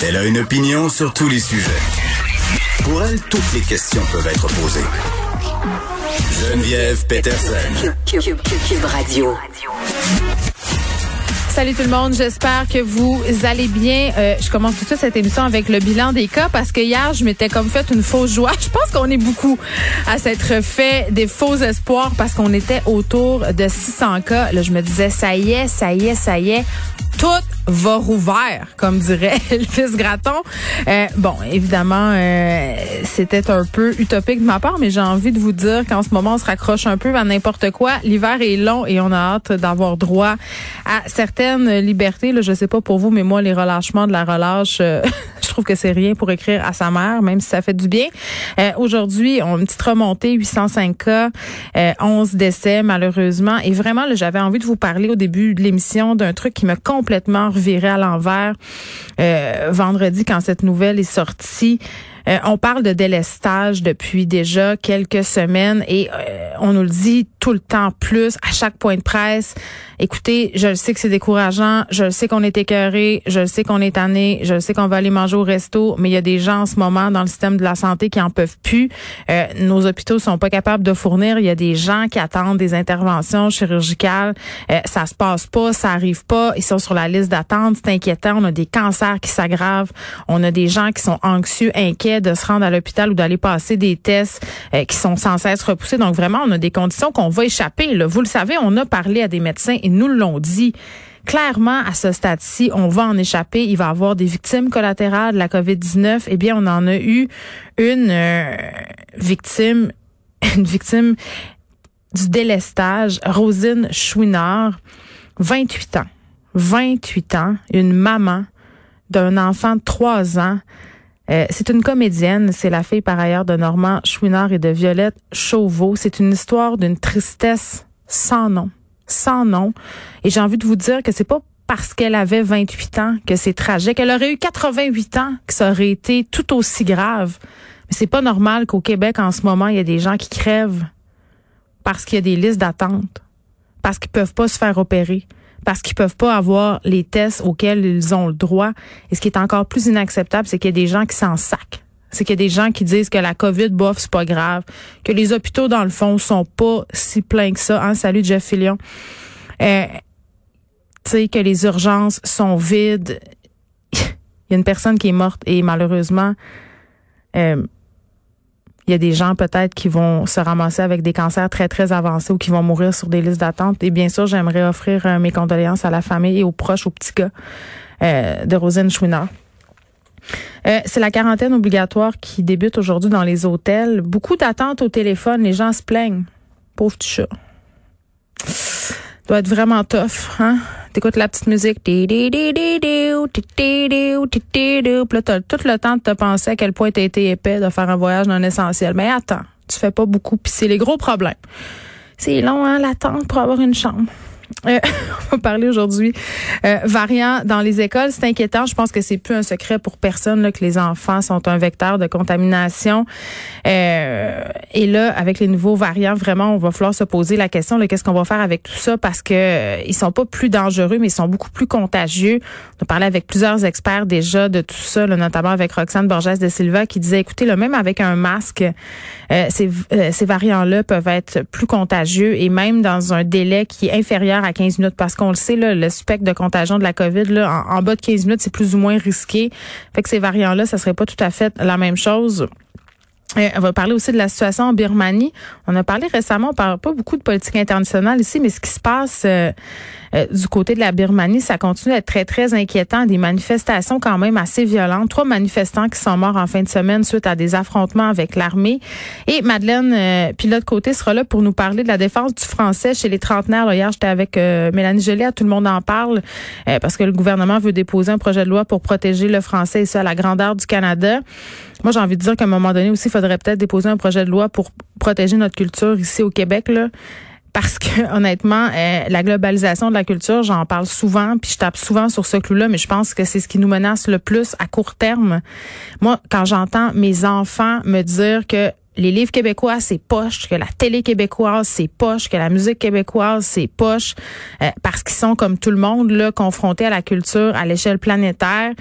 Elle a une opinion sur tous les sujets. Pour elle, toutes les questions peuvent être posées. Geneviève Peterson. Cube Radio. Salut tout le monde, j'espère que vous allez bien. Euh, je commence tout de suite cette émission avec le bilan des cas parce que hier, je m'étais comme fait une fausse joie. Je pense qu'on est beaucoup à s'être fait des faux espoirs parce qu'on était autour de 600 cas. Là, je me disais, ça y est, ça y est, ça y est, tout va rouvert, comme dirait Elvis Gratton. Euh, bon, évidemment, euh, c'était un peu utopique de ma part, mais j'ai envie de vous dire qu'en ce moment, on se raccroche un peu à n'importe quoi. L'hiver est long et on a hâte d'avoir droit à certaines libertés. Là, je sais pas pour vous, mais moi, les relâchements de la relâche, euh, je trouve que c'est rien pour écrire à sa mère, même si ça fait du bien. Euh, aujourd'hui, on a une petite remontée, 805 cas, 11 décès malheureusement. Et vraiment, j'avais envie de vous parler au début de l'émission d'un truc qui m'a complètement reviré à l'envers euh, vendredi quand cette nouvelle est sortie. Euh, on parle de délestage depuis déjà quelques semaines et euh, on nous le dit tout le temps plus à chaque point de presse. Écoutez, je le sais que c'est décourageant, je le sais qu'on est écœuré, je le sais qu'on est tanné, je le sais qu'on va aller manger au resto, mais il y a des gens en ce moment dans le système de la santé qui en peuvent plus. Euh, nos hôpitaux sont pas capables de fournir. Il y a des gens qui attendent des interventions chirurgicales. Euh, ça se passe pas, ça arrive pas. Ils sont sur la liste d'attente. C'est inquiétant. On a des cancers qui s'aggravent. On a des gens qui sont anxieux, inquiets de se rendre à l'hôpital ou d'aller passer des tests euh, qui sont sans cesse repoussés. Donc vraiment, on a des conditions qu'on va échapper. Vous le savez, on a parlé à des médecins nous l'ont dit. Clairement, à ce stade-ci, on va en échapper. Il va y avoir des victimes collatérales de la COVID-19. Eh bien, on en a eu une euh, victime, une victime du délestage, Rosine Chouinard, 28 ans. 28 ans, une maman d'un enfant de 3 ans. Euh, c'est une comédienne, c'est la fille par ailleurs de Normand Chouinard et de Violette Chauveau. C'est une histoire d'une tristesse sans nom sans nom. Et j'ai envie de vous dire que c'est pas parce qu'elle avait 28 ans que c'est tragique. Elle aurait eu 88 ans que ça aurait été tout aussi grave. Mais c'est pas normal qu'au Québec, en ce moment, il y a des gens qui crèvent parce qu'il y a des listes d'attente, parce qu'ils peuvent pas se faire opérer, parce qu'ils peuvent pas avoir les tests auxquels ils ont le droit. Et ce qui est encore plus inacceptable, c'est qu'il y a des gens qui s'en sacent c'est qu'il y a des gens qui disent que la COVID, bof, c'est pas grave, que les hôpitaux, dans le fond, sont pas si pleins que ça. Hein? Salut, Jeff Fillion. Euh, tu sais, que les urgences sont vides. Il y a une personne qui est morte et malheureusement, euh, il y a des gens peut-être qui vont se ramasser avec des cancers très, très avancés ou qui vont mourir sur des listes d'attente. Et bien sûr, j'aimerais offrir euh, mes condoléances à la famille et aux proches, aux petits gars euh, de Rosine Chouinard. Euh, c'est la quarantaine obligatoire qui débute aujourd'hui dans les hôtels. Beaucoup d'attentes au téléphone. Les gens se plaignent. Pauvre petit chat. Doit être vraiment tough, hein? T'écoutes la petite musique. Puis là, t'as tout le temps de te penser à quel point t'as été épais de faire un voyage non essentiel. Mais attends, tu fais pas beaucoup. Puis c'est les gros problèmes. C'est long, hein, l'attente pour avoir une chambre. Euh, on va parler aujourd'hui euh, variants dans les écoles. C'est inquiétant. Je pense que c'est plus un secret pour personne là, que les enfants sont un vecteur de contamination. Euh, et là, avec les nouveaux variants, vraiment, on va falloir se poser la question qu'est-ce qu'on va faire avec tout ça? Parce que euh, ils sont pas plus dangereux, mais ils sont beaucoup plus contagieux. On a parlé avec plusieurs experts déjà de tout ça, là, notamment avec Roxane Borges de Silva qui disait écoutez, là, même avec un masque, euh, ces, ces variants-là peuvent être plus contagieux et même dans un délai qui est inférieur à 15 minutes parce qu'on le sait, là, le spectre de contagion de la COVID, là, en, bas de 15 minutes, c'est plus ou moins risqué. Fait que ces variants-là, ça serait pas tout à fait la même chose. Euh, on va parler aussi de la situation en Birmanie. On a parlé récemment, on parle pas beaucoup de politique internationale ici, mais ce qui se passe euh, euh, du côté de la Birmanie, ça continue d'être très, très inquiétant. Des manifestations quand même assez violentes. Trois manifestants qui sont morts en fin de semaine suite à des affrontements avec l'armée. Et Madeleine euh, Pilote Côté sera là pour nous parler de la défense du français chez les trentenaires. Là, hier, j'étais avec euh, Mélanie Joly, tout le monde en parle, euh, parce que le gouvernement veut déposer un projet de loi pour protéger le français et ça à la grandeur du Canada. Moi, j'ai envie de dire qu'à un moment donné aussi, il faudrait peut-être déposer un projet de loi pour protéger notre culture ici au Québec. Là parce que honnêtement, euh, la globalisation de la culture, j'en parle souvent, puis je tape souvent sur ce clou-là, mais je pense que c'est ce qui nous menace le plus à court terme. Moi, quand j'entends mes enfants me dire que les livres québécois, c'est poche, que la télé québécoise, c'est poche, que la musique québécoise, c'est poche, euh, parce qu'ils sont, comme tout le monde, là, confrontés à la culture à l'échelle planétaire,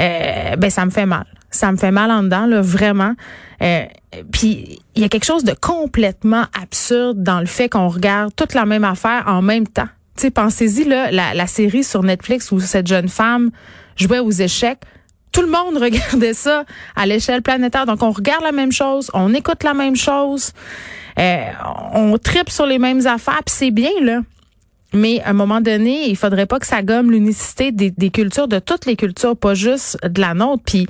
euh, ben ça me fait mal. Ça me fait mal en dedans, là, vraiment. Euh, puis il y a quelque chose de complètement absurde dans le fait qu'on regarde toute la même affaire en même temps. Tu pensez-y, là, la, la série sur Netflix où cette jeune femme jouait aux échecs tout le monde regardait ça à l'échelle planétaire. Donc, on regarde la même chose, on écoute la même chose, euh, on tripe sur les mêmes affaires, puis c'est bien, là. Mais à un moment donné, il faudrait pas que ça gomme l'unicité des, des, cultures, de toutes les cultures, pas juste de la nôtre. Puis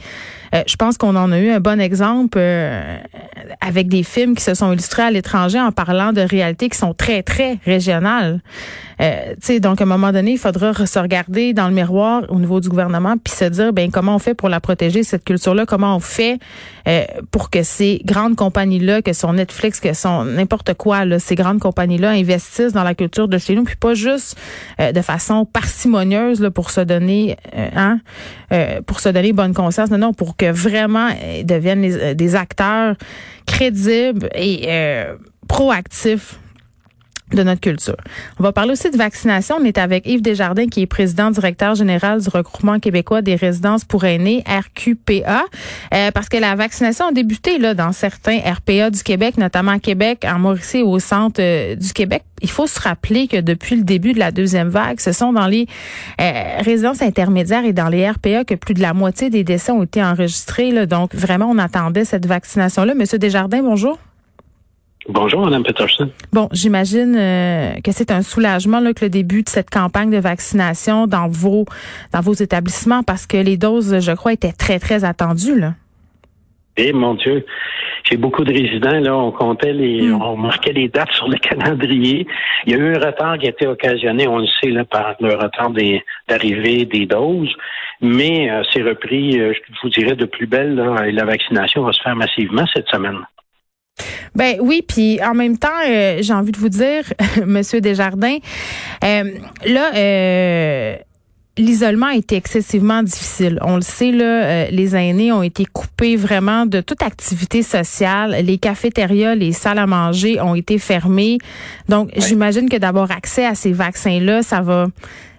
euh, je pense qu'on en a eu un bon exemple euh, avec des films qui se sont illustrés à l'étranger en parlant de réalités qui sont très, très régionales. Euh, donc, à un moment donné, il faudra se regarder dans le miroir au niveau du gouvernement puis se dire, ben comment on fait pour la protéger, cette culture-là? Comment on fait euh, pour que ces grandes compagnies-là, que sont Netflix, que sont n'importe quoi, là, ces grandes compagnies-là investissent dans la culture de chez nous, puis pas juste de façon parcimonieuse là, pour se donner, hein, pour se donner bonne conscience. Non, non, pour que vraiment ils deviennent euh, des acteurs crédibles et euh, proactifs de notre culture. On va parler aussi de vaccination. On est avec Yves Desjardins, qui est président directeur général du regroupement québécois des résidences pour aînés, RQPA, euh, parce que la vaccination a débuté là dans certains RPA du Québec, notamment à Québec, en Mauricie au centre euh, du Québec. Il faut se rappeler que depuis le début de la deuxième vague, ce sont dans les euh, résidences intermédiaires et dans les RPA que plus de la moitié des décès ont été enregistrés. Là. Donc, vraiment, on attendait cette vaccination-là. Monsieur Desjardins, bonjour. Bonjour, Mme Peterson. Bon, j'imagine euh, que c'est un soulagement là, que le début de cette campagne de vaccination dans vos dans vos établissements parce que les doses, je crois, étaient très, très attendues. Là. Eh mon Dieu, j'ai beaucoup de résidents, là, on comptait les, hmm. on marquait les dates sur le calendrier. Il y a eu un retard qui a été occasionné, on le sait, là, par le retard des, d'arrivée des doses, mais euh, c'est repris, euh, je vous dirais, de plus belle, là, et la vaccination va se faire massivement cette semaine. Ben oui, puis en même temps, euh, j'ai envie de vous dire, Monsieur Desjardins, euh, là. Euh, L'isolement a été excessivement difficile. On le sait, là, les aînés ont été coupés vraiment de toute activité sociale. Les cafétérias, les salles à manger ont été fermées. Donc, j'imagine que d'avoir accès à ces vaccins-là, ça va,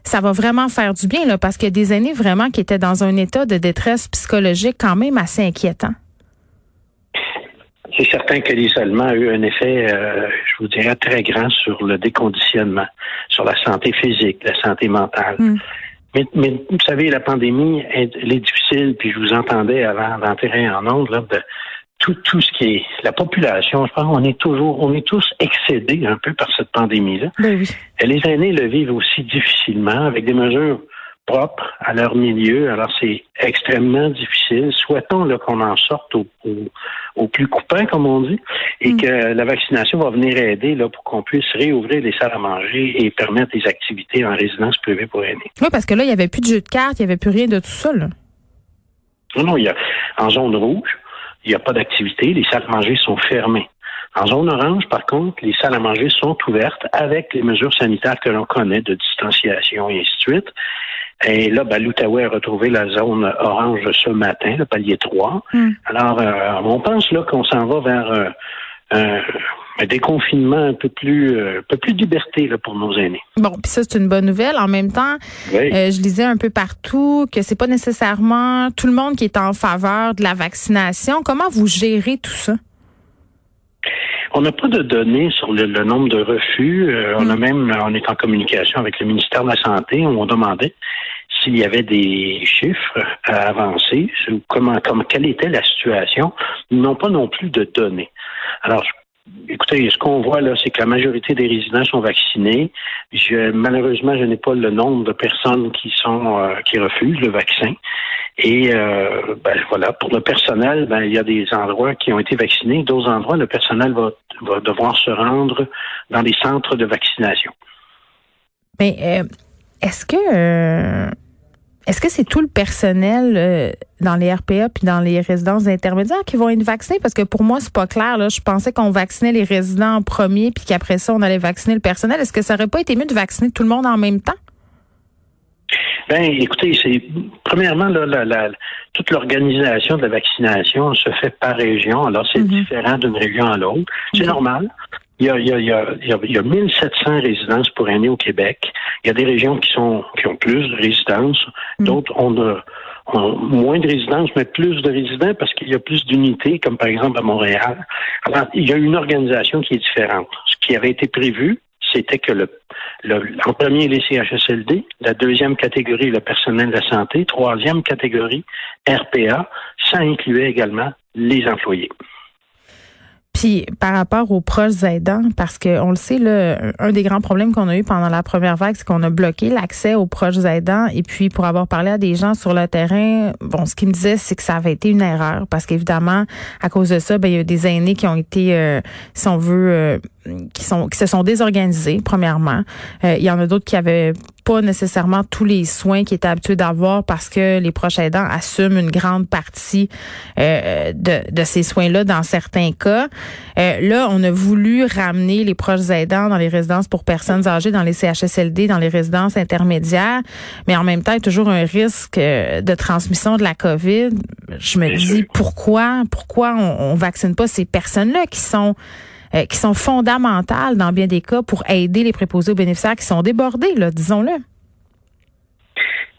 ça va vraiment faire du bien, là, parce qu'il y a des aînés vraiment qui étaient dans un état de détresse psychologique quand même assez inquiétant. C'est certain que l'isolement a eu un effet, euh, je vous dirais, très grand sur le déconditionnement, sur la santé physique, la santé mentale. Mm. Mais, mais, vous savez, la pandémie, elle, est difficile, puis je vous entendais avant d'entrer en ondes, là, de tout, tout ce qui est la population, je pense qu'on est toujours, on est tous excédés un peu par cette pandémie-là. Ben oui. Les aînés le vivent aussi difficilement avec des mesures propres à leur milieu. Alors, c'est extrêmement difficile. Souhaitons qu'on en sorte au, au, plus coupant, comme on dit, et mm. que la vaccination va venir aider là, pour qu'on puisse réouvrir les salles à manger et permettre des activités en résidence privée pour aînés. Oui, parce que là, il n'y avait plus de jeu de cartes, il n'y avait plus rien de tout ça. Là. Non, non, il y a en zone rouge, il n'y a pas d'activité, les salles à manger sont fermées. En zone orange, par contre, les salles à manger sont ouvertes avec les mesures sanitaires que l'on connaît de distanciation et ainsi de suite. Et là, ben, l'Outaouais a retrouvé la zone orange ce matin, le palier 3. Hmm. Alors, euh, on pense là qu'on s'en va vers euh, un déconfinement un peu plus, euh, un peu plus de liberté là, pour nos aînés. Bon, puis ça c'est une bonne nouvelle. En même temps, je lisais un peu partout que c'est pas nécessairement tout le monde qui est en faveur de la vaccination. Comment vous gérez tout ça? On n'a pas de données sur le, nombre de refus. On a hmm. même, on est en communication avec le ministère de la Santé. On demandait s'il y avait des chiffres à avancer, comment, comment, quelle était la situation. Ils n'ont pas non plus de données. Alors, Écoutez, ce qu'on voit là, c'est que la majorité des résidents sont vaccinés. Malheureusement, je n'ai pas le nombre de personnes qui sont euh, qui refusent le vaccin. Et euh, ben, voilà, pour le personnel, ben, il y a des endroits qui ont été vaccinés, d'autres endroits, le personnel va, va devoir se rendre dans les centres de vaccination. Mais euh, est-ce que est-ce que c'est tout le personnel euh, dans les RPA puis dans les résidences intermédiaires qui vont être vaccinés? Parce que pour moi, c'est pas clair. Là. Je pensais qu'on vaccinait les résidents en premier puis qu'après ça, on allait vacciner le personnel. Est-ce que ça aurait pas été mieux de vacciner tout le monde en même temps? Ben, écoutez, c'est premièrement là, la, la, toute l'organisation de la vaccination se fait par région. Alors, c'est Mhm. différent d'une région à l'autre. C'est normal. Y, a, il, y a, il, y a, il, y a, il y a 1700 résidences pour aînés au Québec. Il y a des régions qui sont qui ont plus de résidences, Mhm. d'autres ont, ont moins de résidences, mais plus de résidents parce qu'il y a plus d'unités, comme par exemple à Montréal. Alors, il y a une organisation qui est différente. Ce qui avait été prévu, c'était que le, le, en premier les CHSLD, la deuxième catégorie le personnel de la santé, troisième catégorie RPA, ça incluait également les employés. Puis par rapport aux proches aidants, parce que on le sait, là, un des grands problèmes qu'on a eu pendant la première vague, c'est qu'on a bloqué l'accès aux proches aidants. Et puis pour avoir parlé à des gens sur le terrain, bon, ce qu'ils me disaient, c'est que ça avait été une erreur, parce qu'évidemment, à cause de ça, ben il y a des aînés qui ont été, euh, si on veut, euh, qui sont qui se sont désorganisés. Premièrement, euh, il y en a d'autres qui avaient pas nécessairement tous les soins qu'ils étaient habitués d'avoir parce que les proches aidants assument une grande partie euh, de, de ces soins-là dans certains cas. Euh, là, on a voulu ramener les proches aidants dans les résidences pour personnes âgées, dans les CHSLD, dans les résidences intermédiaires, mais en même temps, il y a toujours un risque euh, de transmission de la COVID. Je me Bien dis sûr. pourquoi, pourquoi on, on vaccine pas ces personnes-là qui sont euh, qui sont fondamentales dans bien des cas pour aider les préposés aux bénéficiaires qui sont débordés, là, disons-le.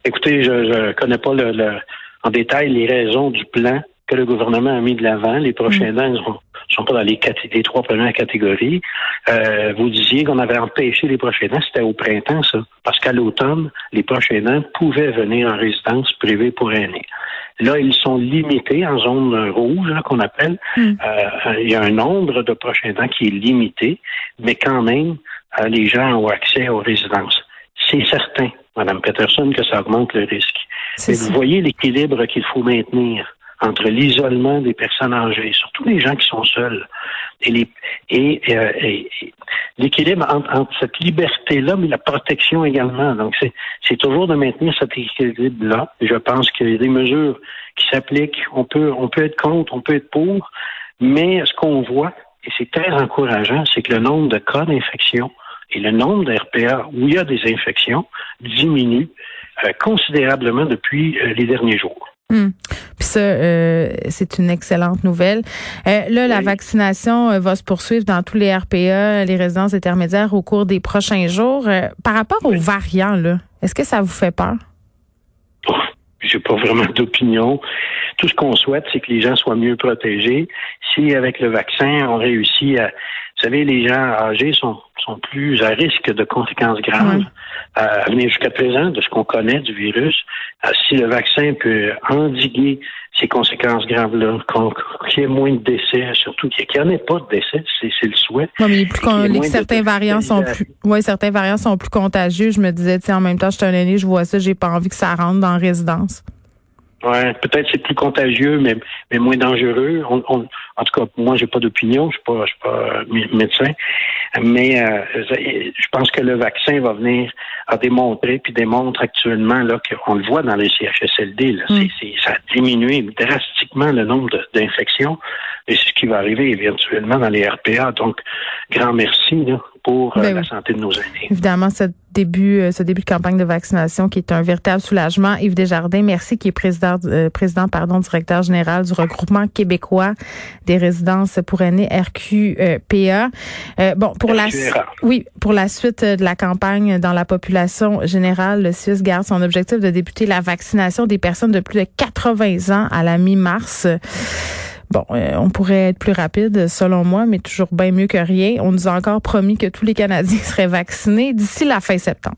Écoutez, je ne connais pas le, le, en détail les raisons du plan que le gouvernement a mis de l'avant. Les prochains aidants ne sont, sont pas dans les, trois premières catégories. Euh, vous disiez qu'on avait empêché les prochains aidants. C'était au printemps, ça. Parce qu'à l'automne, les prochains aidants pouvaient venir en résidence privée pour aînés. Là, ils sont limités en zone rouge, qu'on appelle. Mm. Euh, il y a un nombre de prochains aidants qui est limité, mais quand même, euh, les gens ont accès aux résidences. C'est certain, Mme Peterson, que ça augmente le risque. Mais vous voyez l'équilibre qu'il faut maintenir entre l'isolement des personnes âgées, surtout les gens qui sont seuls, et, les, et, euh, l'équilibre entre, entre cette liberté-là, mais la protection également. Donc, c'est, c'est toujours de maintenir cet équilibre-là. Je pense qu'il y a des mesures qui s'appliquent. On peut, on peut être contre, on peut être pour, mais ce qu'on voit, et c'est très encourageant, c'est que le nombre de cas d'infection et le nombre de RPA où il y a des infections diminue euh, considérablement depuis euh, les derniers jours. Hum. Puis ça, euh, c'est une excellente nouvelle. Euh, là, la vaccination euh, va se poursuivre dans tous les RPA, les résidences intermédiaires au cours des prochains jours. Euh, par rapport aux variants, là, est-ce que ça vous fait peur? Oh, J'ai pas vraiment d'opinion. Tout ce qu'on souhaite, c'est que les gens soient mieux protégés. Si avec le vaccin, on réussit à, vous savez, les gens âgés sont, sont plus à risque de conséquences graves euh, à venir jusqu'à présent de ce qu'on connaît du virus. Euh, si le vaccin peut endiguer ces conséquences graves-là, qu'il y ait moins de décès, surtout qu'il n'y en ait pas de décès, c'est le souhait. Oui, mais plus y ait moins certains variants sont plus, ouais, certains variants sont plus contagieux. Je me disais, sais, en même temps, je suis un aîné, je vois ça, j'ai pas envie que ça rentre dans la résidence. Ouais, peut-être c'est plus contagieux, mais, mais moins dangereux. On, on- en tout cas, moi, j'ai pas d'opinion, je suis pas, je suis pas euh, mé- médecin, mais euh, je pense que le vaccin va venir à démontrer, puis démontre actuellement là qu'on le voit dans les CHSLD, là, Mm. c'est, ça a diminué drastiquement le nombre d'infections, et c'est ce qui va arriver éventuellement dans les RPA. Donc, grand merci là, pour euh, Ben la oui. santé de nos aînés. Évidemment, ce début, euh, ce début de campagne de vaccination qui est un véritable soulagement. Yves Desjardins, merci, qui est président, euh, président, pardon, directeur général du regroupement québécois des résidences pour aînés RQPA. Euh, bon, pour la, oui, pour la suite de la campagne dans la population générale, le Suisse garde son objectif de débuter la vaccination des personnes de plus de 80 ans à la mi-mars. Bon, euh, on pourrait être plus rapide, selon moi, mais toujours bien mieux que rien. On nous a encore promis que tous les Canadiens seraient vaccinés d'ici la fin septembre.